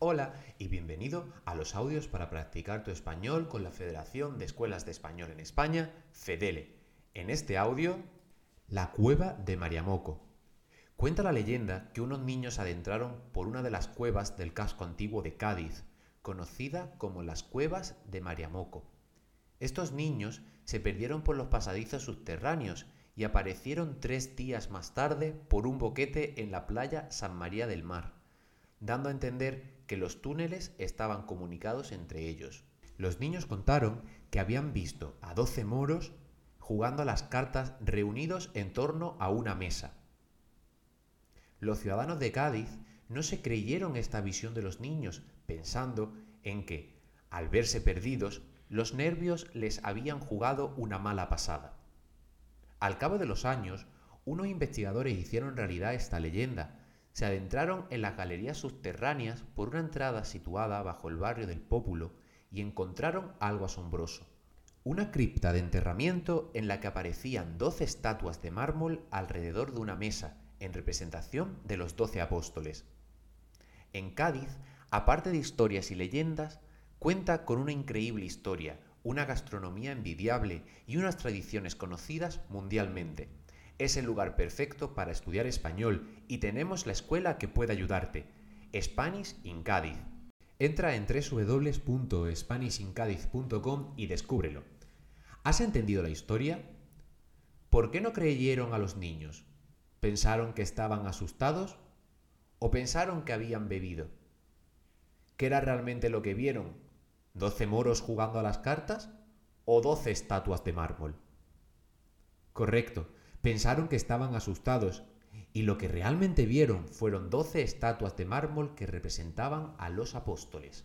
Hola y bienvenido a los audios para practicar tu español con la Federación de Escuelas de Español en España, FEDELE. En este audio, la cueva de Mariamoco. Cuenta la leyenda que unos niños adentraron por una de las cuevas del casco antiguo de Cádiz, conocida como las cuevas de Mariamoco. Estos niños se perdieron por los pasadizos subterráneos y aparecieron tres días más tarde por un boquete en la playa San María del Mar, dando a entender que los túneles estaban comunicados entre ellos. Los niños contaron que habían visto a doce moros jugando a las cartas reunidos en torno a una mesa. Los ciudadanos de Cádiz no se creyeron esta visión de los niños, pensando en que, al verse perdidos, los nervios les habían jugado una mala pasada. Al cabo de los años, unos investigadores hicieron realidad esta leyenda, se adentraron en las galerías subterráneas por una entrada situada bajo el barrio del Pópulo y encontraron algo asombroso. Una cripta de enterramiento en la que aparecían doce estatuas de mármol alrededor de una mesa en representación de los doce apóstoles. En Cádiz, aparte de historias y leyendas, cuenta con una increíble historia, una gastronomía envidiable y unas tradiciones conocidas mundialmente es el lugar perfecto para estudiar español y tenemos la escuela que puede ayudarte. Spanish in Cádiz. Entra en www.spanishInCádiz.com y descúbrelo. ¿Has entendido la historia? ¿Por qué no creyeron a los niños? ¿Pensaron que estaban asustados? ¿O pensaron que habían bebido? ¿Qué era realmente lo que vieron? ¿Doce moros jugando a las cartas? ¿O doce estatuas de mármol? Correcto pensaron que estaban asustados y lo que realmente vieron fueron doce estatuas de mármol que representaban a los apóstoles.